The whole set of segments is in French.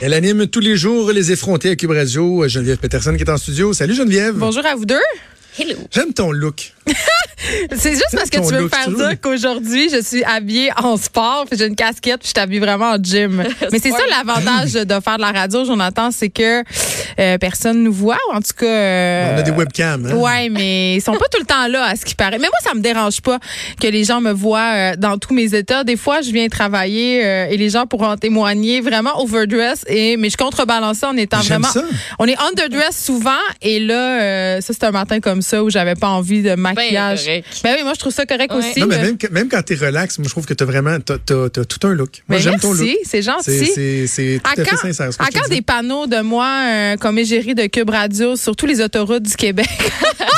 Elle anime tous les jours les effrontés à Cube Radio. Geneviève Peterson qui est en studio. Salut Geneviève. Bonjour à vous deux. Hello. J'aime ton look. C'est juste parce que tu veux me faire dire qu'aujourd'hui, je suis habillée en sport, puis j'ai une casquette, puis je t'habille vraiment en gym. Mais c'est ça l'avantage de faire de la radio, Jonathan, c'est que euh, personne nous voit, ou en tout cas... euh, On a des webcams. Hein? Ouais, mais ils sont pas tout le temps là, à ce qui paraît. Mais moi, ça me dérange pas que les gens me voient euh, dans tous mes états. Des fois, je viens travailler euh, et les gens pourront en témoigner vraiment overdress. Et mais je contrebalance ça en étant vraiment. ça. On est underdress souvent. Et là, euh, ça c'est un matin comme ça où j'avais pas envie de maquillage. Ben oui, moi je trouve ça correct Ouais. aussi. Non, mais mais- même, quand t'es relax, moi, je trouve que t'as vraiment t'as, t'as- t'as tout un look. Moi, Ben, j'aime ton look. c'est gentil. c'est, tout À à fait quand, sincère. ce que à je te quand dis. des panneaux de moi euh, comme égérie de Cube Radio sur tous les autoroutes du Québec?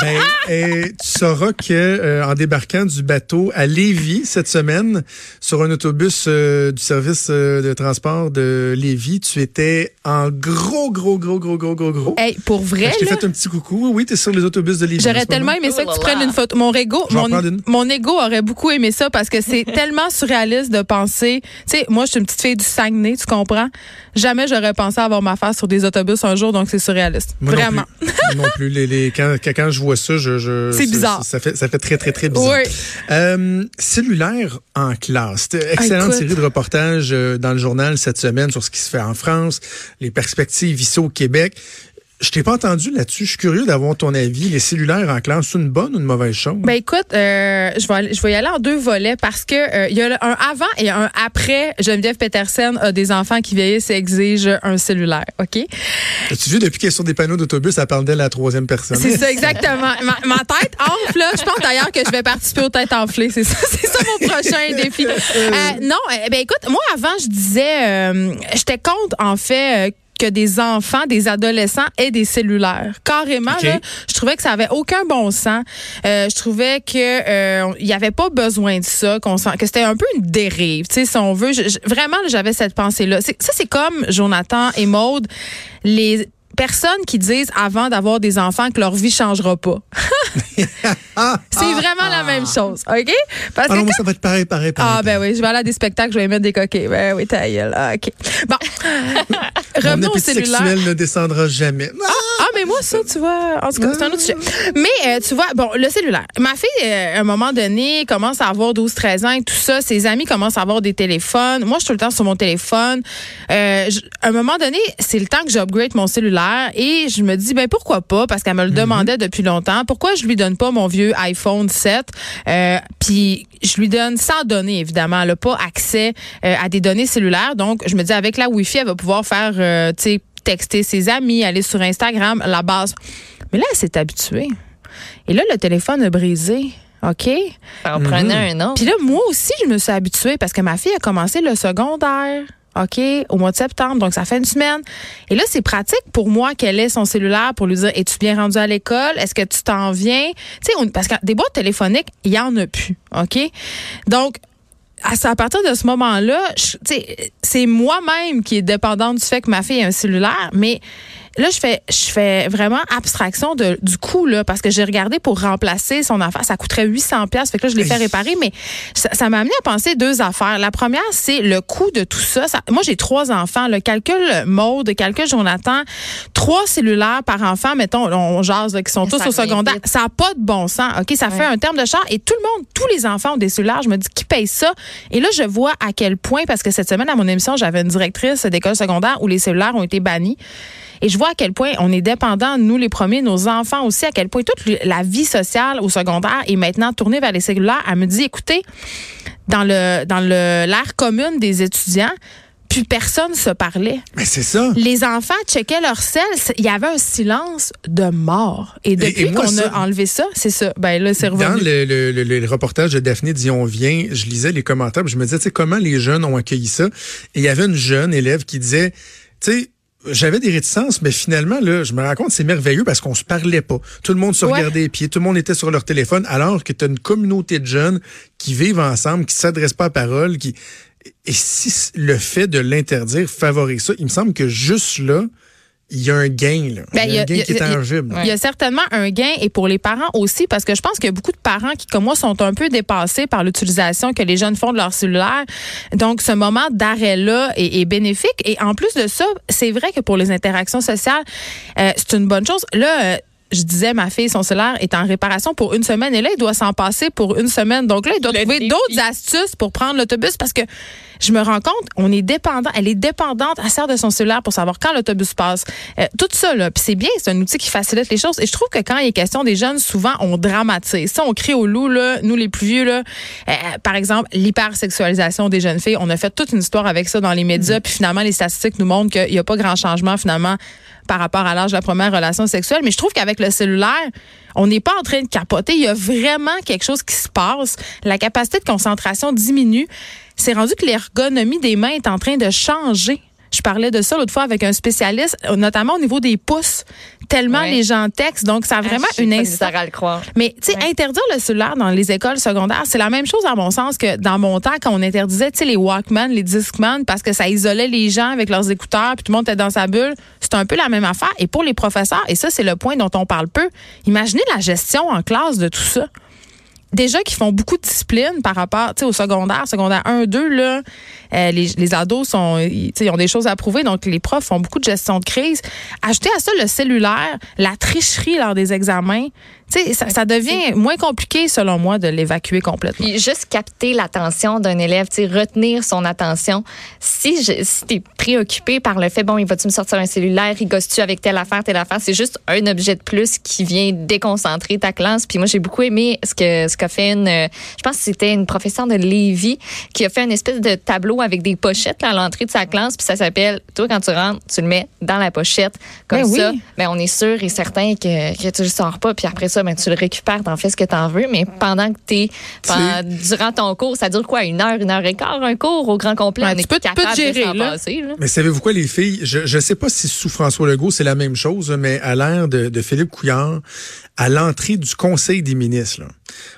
Ben, eh, tu sauras que euh, en débarquant du bateau à Lévis cette semaine sur un autobus euh, du service euh, de transport de Lévis, tu étais en gros, gros, gros, gros, gros, gros, gros. hey, pour vrai, je t'ai fait un petit coucou. Oui, t'es sur les autobus de Lévis. J'aurais tellement aimé ça Oh que tu là prennes là. Une photo. Mon ego, mon, mon aurait beaucoup aimé ça parce que c'est tellement surréaliste de penser. Tu sais, moi, je suis une petite fille du Saguenay, tu comprends? Jamais j'aurais pensé avoir ma face sur des autobus un jour, donc c'est surréaliste. Moi non Vraiment. plus. Non plus. Les, les- quand, je vois ça, je, je C'est bizarre. Ça, fait, ça fait très, très, très bizarre. Oui. Euh, cellulaire en classe. Excellente Ah, série de reportages euh, dans le journal cette semaine sur ce qui se fait en France, les perspectives ici au Québec. Je t'ai pas entendu là-dessus. Je suis curieux d'avoir ton avis. Les cellulaires en classe, c'est une bonne ou une mauvaise chose? Ben écoute, euh, je vais aller- je vais y aller en deux volets parce que euh, il y a un avant et un après. Geneviève Petersen a des enfants qui vieillissent et exigent un cellulaire, ok? As-tu vu, depuis qu'elle sur des panneaux d'autobus, elle parle d'elle à la troisième personne? C'est ça exactement. Ma, ma tête enfle là. Je pense d'ailleurs que je vais participer aux têtes enflées. C'est ça, c'est ça mon prochain défi. Euh, non, euh, ben écoute, moi avant je disais, euh, j'étais contre en fait. Que des enfants, des adolescents aient des cellulaires. Carrément, là, je trouvais que ça avait aucun bon sens. Euh, je trouvais que euh, il y avait pas besoin de ça, qu'on que c'était un peu une dérive, tu sais, si on veut. Je- je- vraiment, j'avais cette pensée-là. Ça, c'est comme Jonathan et Maude, les personnes qui disent avant d'avoir des enfants que leur vie changera pas. Ah, C'est vraiment la même chose, OK? Parce ah que non, quand- ça va être pareil, pareil, pareil. ah, ben oui, je vais aller à des spectacles, je vais mettre des coquets. Ben oui, ta gueule. Ah, OK. Bon. Mon Revenons au cellulaire. sexuel ne descendra jamais. Ah! Ah, mais moi, ça, tu vois, en tout cas, c'est un autre sujet. Mais, euh, tu vois, bon, le cellulaire. Ma fille, euh, à un moment donné, commence à avoir 12, 13 ans et tout ça. Ses amis commencent à avoir des téléphones. Moi, je suis tout le temps sur mon téléphone. Euh, je- à un moment donné, c'est le temps que j'upgrade mon cellulaire et je me dis, ben, pourquoi pas? Parce qu'elle me le demandait depuis longtemps. Pourquoi je lui donne pas mon vieux iPhone 7? Euh, puis, je lui donne sans données, évidemment. Elle n'a pas accès euh, à des données cellulaires. Donc, je me dis, avec la Wi-Fi, elle va pouvoir faire, euh, tu sais, texter ses amis, aller sur Instagram, la base. Mais là, elle s'est habituée. Et là, le téléphone a brisé. OK? Ça en prenait un autre. Puis là, moi aussi, je me suis habituée parce que ma fille a commencé le secondaire. OK, au mois de septembre, donc ça fait une semaine. Et là, c'est pratique pour moi qu'elle ait son cellulaire pour lui dire Es-tu bien rendu à l'école? Est-ce que tu t'en viens? Tu sais, parce que des boîtes téléphoniques, il y en a plus. OK? Donc, à, partir de ce moment-là, c'est moi-même qui est dépendante du fait que ma fille ait un cellulaire, mais là, je fais, je fais vraiment abstraction de, du coût, là, parce que j'ai regardé pour remplacer son affaire, ça coûterait 800 pièces fait que là, je l'ai fait réparer, mais ça ça m'a amené à penser deux affaires. La première, c'est le coût de tout ça. Ça- moi, j'ai trois enfants. Le calcul mode, calcul Jonathan, trois cellulaires par enfant, mettons, on, on jase, là, qui sont tous au secondaire. vite. Ça n'a pas de bon sens, OK? Ça fait un terme de char et tout le monde, tous les enfants ont des cellulaires. Je me dis, qui paye ça? Et là, je vois à quel point, parce que cette semaine, à mon émission, j'avais une directrice d'école secondaire où les cellulaires ont été bannis. Et je à quel point on est dépendant, nous les premiers, nos enfants aussi, à quel point toute la vie sociale au secondaire est maintenant tournée vers les cellulaires. Elle me dit, écoutez, dans le dans le l'ère commune des étudiants, plus personne se parlait. Mais c'est ça. Les enfants checkaient leur sel, c'est- il y avait un silence de mort. Et depuis qu'on a enlevé ça, c'est ça. Ben là, c'est Dans revenu. le, le, le- le reportage de Daphné Dion vient, je lisais les commentaires, puis je me disais, tu sais, comment les jeunes ont accueilli ça? Et il y avait une jeune élève qui disait, tu sais, j'avais des réticences, mais finalement, là, je me rends compte, c'est merveilleux parce qu'on se parlait pas. Tout le monde se Ouais. regardait les pieds, tout le monde était sur leur téléphone, alors que tu as une communauté de jeunes qui vivent ensemble, qui s'adressent pas à parole, qui. Et si le fait de l'interdire favorise ça, il me semble que juste là, il y a un gain, là. Ben, il y a un gain qui est tangible. Il y a certainement un gain et pour les parents aussi, parce que je pense qu'il y a beaucoup de parents qui, comme moi, sont un peu dépassés par l'utilisation que les jeunes font de leur cellulaire. Donc, ce moment d'arrêt-là est, est, bénéfique. Et en plus de ça, c'est vrai que pour les interactions sociales, euh, c'est une bonne chose. Là, euh, je disais, ma fille, son cellulaire est en réparation pour une semaine et là, il doit s'en passer pour une semaine. Donc là, il doit trouver d'autres astuces pour prendre l'autobus parce que je me rends compte, on est dépendant, elle est dépendante, elle sert de son cellulaire pour savoir quand l'autobus passe. Euh, tout ça, là, puis c'est bien, c'est un outil qui facilite les choses. Et je trouve que quand il est question des jeunes, souvent, on dramatise. Ça, on crie au loup, là, nous les plus vieux, là, euh, par exemple, l'hypersexualisation des jeunes filles. On a fait toute une histoire avec ça dans les médias, mm. puis finalement, les statistiques nous montrent qu'il n'y a pas grand changement, finalement, par rapport à l'âge de la première relation sexuelle. Mais je trouve qu'avec le cellulaire, on n'est pas en train de capoter. Il y a vraiment quelque chose qui se passe. La capacité de concentration diminue. C'est rendu que l'ergonomie des mains est en train de changer. Je parlais de ça l'autre fois avec un spécialiste, notamment au niveau des pouces. Tellement les gens textent, donc ça a ah, vraiment une incidence. Mais tu sais, interdire le cellulaire dans les écoles secondaires, c'est la même chose à mon sens que dans mon temps quand on interdisait, tu sais, les Walkman, les Discman, parce que ça isolait les gens avec leurs écouteurs, puis tout le monde était dans sa bulle. C'est un peu la même affaire. Et pour les professeurs, et ça c'est le point dont on parle peu, imaginez la gestion en classe de tout ça déjà qui font beaucoup de discipline par rapport au secondaire secondaire 1 2 là euh, les, les ados sont ils, ils ont des choses à prouver donc les profs font beaucoup de gestion de crise. Ajouter à ça le cellulaire la tricherie lors des examens ça, ça, devient moins compliqué, selon moi, de l'évacuer complètement. Puis juste capter l'attention d'un élève, retenir son attention. Si, je, si tu es préoccupé par le fait, bon, il va-tu me sortir un cellulaire, il gosse-tu avec telle affaire, telle affaire, c'est juste un objet de plus qui vient déconcentrer ta classe. Puis moi, j'ai beaucoup aimé ce que ce qu'a fait une, je pense que c'était une professeure de Lévis qui a fait une espèce de tableau avec des pochettes à l'entrée de sa classe, puis ça s'appelle, toi, quand tu rentres, tu le mets dans la pochette. Comme ben ça, ben, on est sûr et certain que, que tu le sors pas, puis après ça, ben, tu le récupères, t'en fais ce que t'en veux, mais pendant que t'es, durant ton cours, ça dure quoi, une heure, une heure et quart, un cours au grand complet? tu peux, te gérer, là. Mais savez-vous quoi, les filles? Je ne sais pas si sous François Legault, c'est la même chose, mais à l'ère de, de Philippe Couillard, à l'entrée du Conseil des ministres, là,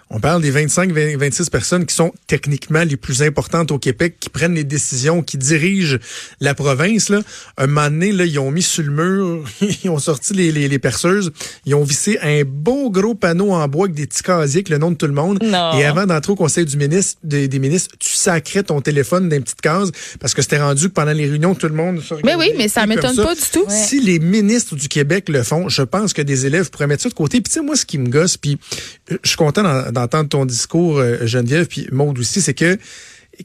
on parle des 25-26 personnes qui sont techniquement les plus importantes au Québec, qui prennent les décisions, qui dirigent la province. Là. Un moment donné, là, ils ont mis sur le mur, ils ont sorti les, les, les, perceuses, ils ont vissé un beau gros panneau en bois avec des petits casiers avec le nom de tout le monde. Et avant d'entrer au Conseil du ministre, des, ministres, tu sacrais ton téléphone dans une petite case parce que c'était rendu que pendant les réunions, tout le monde se Mais oui, mais ça m'étonne pas du tout. Si les ministres du Québec le font, je pense que des élèves pourraient mettre ça de côté. Puis tu sais, moi, ce qui me gosse, puis euh, je suis content dans entendre ton discours, euh, Geneviève, puis Maude aussi, c'est que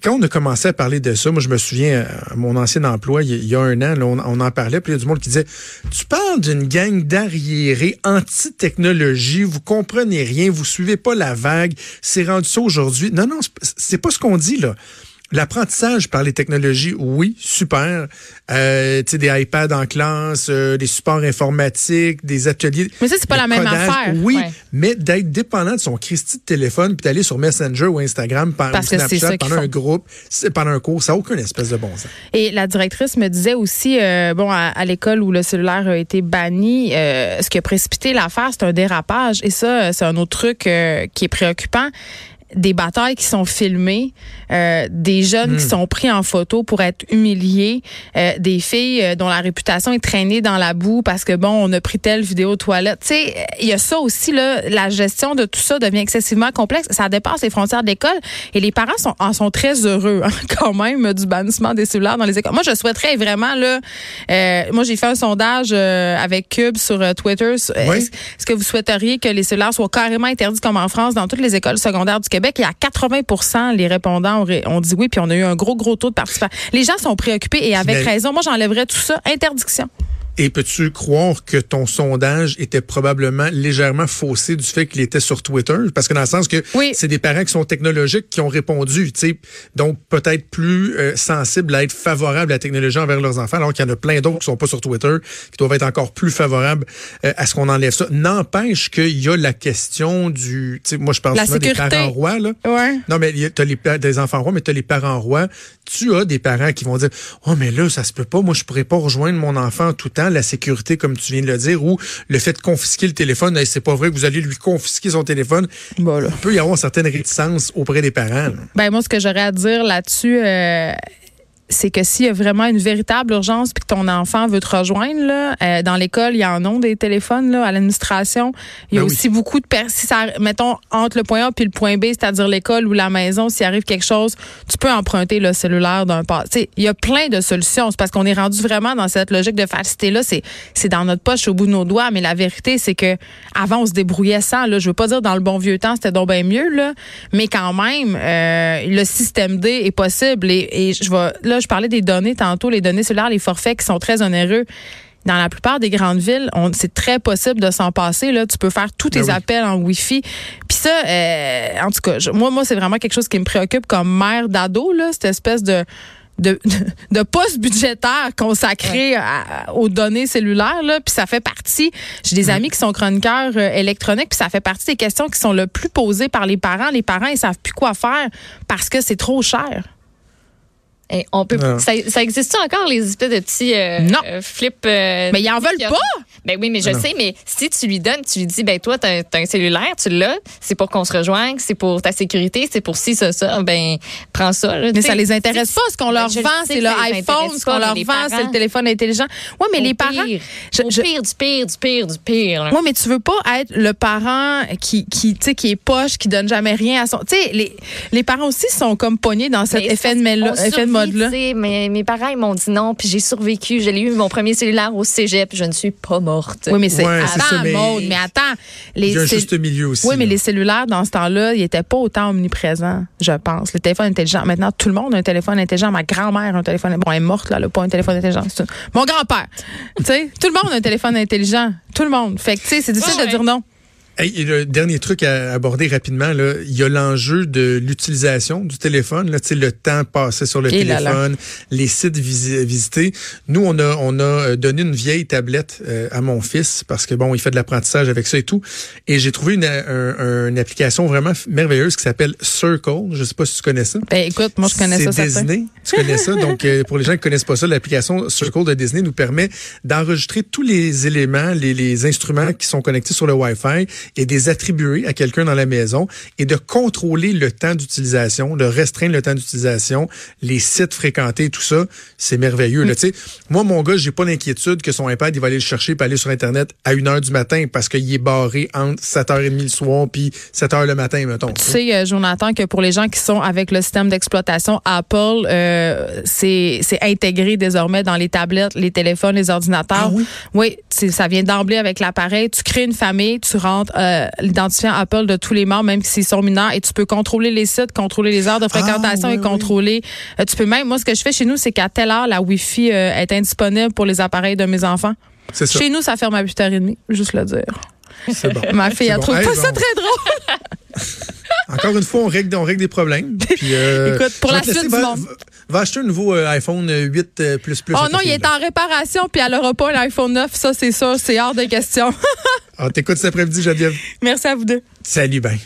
quand on a commencé à parler de ça, moi je me souviens à mon ancien emploi, il y a un an, on, en parlait, puis il y a du monde qui disait Tu parles d'une gang d'arriérés anti-technologie, vous comprenez rien, vous suivez pas la vague, c'est rendu ça aujourd'hui. Non, non, c'est pas ce qu'on dit là. L'apprentissage par les technologies, oui, super. Euh, tu sais, des iPads en classe, euh, des supports informatiques, des ateliers. Mais ça, c'est pas la même affaire. Oui, mais d'être dépendant de son Christie de téléphone puis d'aller sur Messenger ou Instagram par, ou Snapchat pendant un groupe, pendant un cours, ça n'a aucun espèce de bon sens. Et la directrice me disait aussi, euh, bon, à, l'école où le cellulaire a été banni, euh, ce qui a précipité l'affaire, c'est un dérapage. Et ça, c'est un autre truc euh, qui est préoccupant des batailles qui sont filmées, euh, des jeunes qui hmm. sont pris en photo pour être humiliés, euh, des filles euh, dont la réputation est traînée dans la boue parce que bon, on a pris telle vidéo toilette. Tu sais, il y a ça aussi là, la gestion de tout ça devient excessivement complexe. Ça dépasse les frontières de l'école et les parents sont en sont très heureux hein, quand même du bannissement des cellulaires dans les écoles. Moi, je souhaiterais vraiment là. moi, j'ai fait un sondage avec Cube sur Twitter. Est-ce que vous souhaiteriez que les cellulaires soient carrément interdits comme en France dans toutes les écoles secondaires du Québec? Québec, il y a 80 les répondants ont, dit oui, puis on a eu un gros, gros taux de participation. Les gens sont préoccupés et avec raison. Moi, j'enlèverais tout ça. Interdiction. Et peux-tu croire que ton sondage était probablement légèrement faussé du fait qu'il était sur Twitter? Parce que dans le sens que c'est des parents qui sont technologiques qui ont répondu, tu sais, donc peut-être plus euh, sensibles à être favorables à la technologie envers leurs enfants, alors qu'il y en a plein d'autres qui sont pas sur Twitter, qui doivent être encore plus favorables euh, à ce qu'on enlève ça. N'empêche qu'il y a la question du, moi je parle souvent des parents rois, là. Ouais. Non, mais tu as les, des enfants rois, mais tu as les parents rois. Tu as des parents qui vont dire, oh, mais là, ça se peut pas, moi je pourrais pas rejoindre mon enfant tout le temps la sécurité, comme tu viens de le dire, ou le fait de confisquer le téléphone, c'est pas vrai que vous allez lui confisquer son téléphone. Il peut y avoir une certaine réticence auprès des parents. Ben moi, ce que j'aurais à dire là-dessus, euh, c'est que s'il y a vraiment une véritable urgence puis que ton enfant veut te rejoindre là, euh, dans l'école, il y en a des téléphones là à l'administration. Il y a Ben oui. aussi beaucoup de personnes. Si ça, mettons entre le point A puis le point B, c'est-à-dire l'école ou la maison, s'il arrive quelque chose, tu peux emprunter le cellulaire d'un pas. Tu sais, il y a plein de solutions. C'est parce qu'on est rendu vraiment dans cette logique de facilité là. C'est c'est dans notre poche, au bout de nos doigts. Mais la vérité, c'est que avant on se débrouillait sans. Là, je veux pas dire dans le bon vieux temps, c'était donc bien mieux là, mais quand même, euh, le système D est possible. Et, et je vais là, je parlais des données tantôt, les données cellulaires, les forfaits qui sont très onéreux. Dans la plupart des grandes villes, c'est très possible de s'en passer. Là, tu peux faire tous tes Ben oui. appels en Wi-Fi. Puis ça, euh, en tout cas, je- moi, moi, c'est vraiment quelque chose qui me préoccupe comme mère d'ado, là, cette espèce de de, de poste budgétaire consacré à- aux données cellulaires là puis ça fait partie j'ai des amis qui sont chroniqueurs euh, électroniques puis ça fait partie des questions qui sont le plus posées par les parents les parents ils savent plus quoi faire parce que c'est trop cher Et on peut, ça, ça existe encore les espèces de petits euh, Non. euh, flip. euh, mais ils en veulent qui- pas Ben oui, mais je Non. sais, mais si tu lui donnes, tu lui dis, ben toi, t'as as un cellulaire, tu l'as, c'est pour qu'on se rejoigne, c'est pour ta sécurité, c'est pour ci, ça, ça, ben prends ça. là, mais ça les intéresse pas ce qu'on leur vend c'est le iPhone ce qu'on leur vend c'est le téléphone intelligent ouais mais Au les parents pire, je- au je- pire, du pire, du pire, du pire. Oui, mais tu veux pas être le parent qui, qui, tu sais, qui est poche, qui donne jamais rien à son. Tu sais, les, les parents aussi sont comme pognés dans cet Mais effet de, mode-là. Mais mes parents, ils m'ont dit non, puis j'ai survécu. J'ai eu mon premier cellulaire au cégep, je ne suis pas morte. Oui, mais c'est. Ouais, attends, ça, mais- Maude, mais attends. Les Il y a un cell- juste milieu aussi. Oui, mais là. les cellulaires, dans ce temps-là, ils n'étaient pas autant omniprésents, je pense. Le téléphone intelligent. Maintenant, tout le monde a un téléphone intelligent. Ma grand-mère a un téléphone. Bon, elle est morte, là, elle n'a pas un téléphone intelligent. Une- Mon grand-père. tu sais, tout le monde a un téléphone intelligent. Tout le monde. Fait que, tu sais, c'est difficile Ouais, de dire non. Hey, et le dernier truc à aborder rapidement, là, il y a l'enjeu de l'utilisation du téléphone, là, le temps passé sur le Et là. téléphone, les sites visi- visités. Nous, on a, on a euh, donné une vieille tablette euh, à mon fils parce que bon, il fait de l'apprentissage avec ça et tout. Et j'ai trouvé une, un- une application vraiment merveilleuse qui s'appelle Circle. Je sais pas si tu connais ça. Ben, écoute, moi, je connais ça, C'est. Disney. Tu connais ça? Donc, euh, pour les gens qui connaissent pas ça, l'application Circle de Disney nous permet d'enregistrer tous les éléments, les, les instruments qui sont connectés sur le Wi-Fi et de les attribuer à quelqu'un dans la maison et de contrôler le temps d'utilisation, de restreindre le temps d'utilisation, les sites fréquentés, tout ça. C'est merveilleux. Là, tu sais, moi, mon gars, j'ai pas l'inquiétude que son iPad, il va aller le chercher et aller sur Internet à 1 heure du matin parce qu'il est barré entre 7h30 le soir puis 7h le matin, mettons. Tu sais, euh, Jonathan, que pour les gens qui sont avec le système d'exploitation Apple, euh, c'est intégré désormais dans les tablettes, les téléphones, les ordinateurs. Ah oui? Oui, ça vient d'emblée avec l'appareil. Tu crées une famille, tu rentres euh, l'identifiant Apple de tous les membres, même s'ils sont mineurs, et tu peux contrôler les sites, contrôler les heures de fréquentation Ah, oui, et contrôler. euh, tu peux même, moi, ce que je fais chez nous, c'est qu'à telle heure, la Wi-Fi euh, est indisponible pour les appareils de mes enfants. C'est ça. Chez nous, ça ferme à 8h30, juste le dire. C'est bon. Ma fille, elle bon. trouve Hey, pas bon. ça très drôle. Encore une fois, on règle, on règle des problèmes. Puis, euh, Écoute, pour la suite du va, monde. va- acheter un nouveau euh, iPhone 8 euh, plus plus. Oh non, il est en réparation, puis elle n'aura pas un iPhone 9, ça c'est ça, c'est hors de question. Ah, t'écoutes cet après-midi, Geneviève. Merci à vous deux. Salut, ben.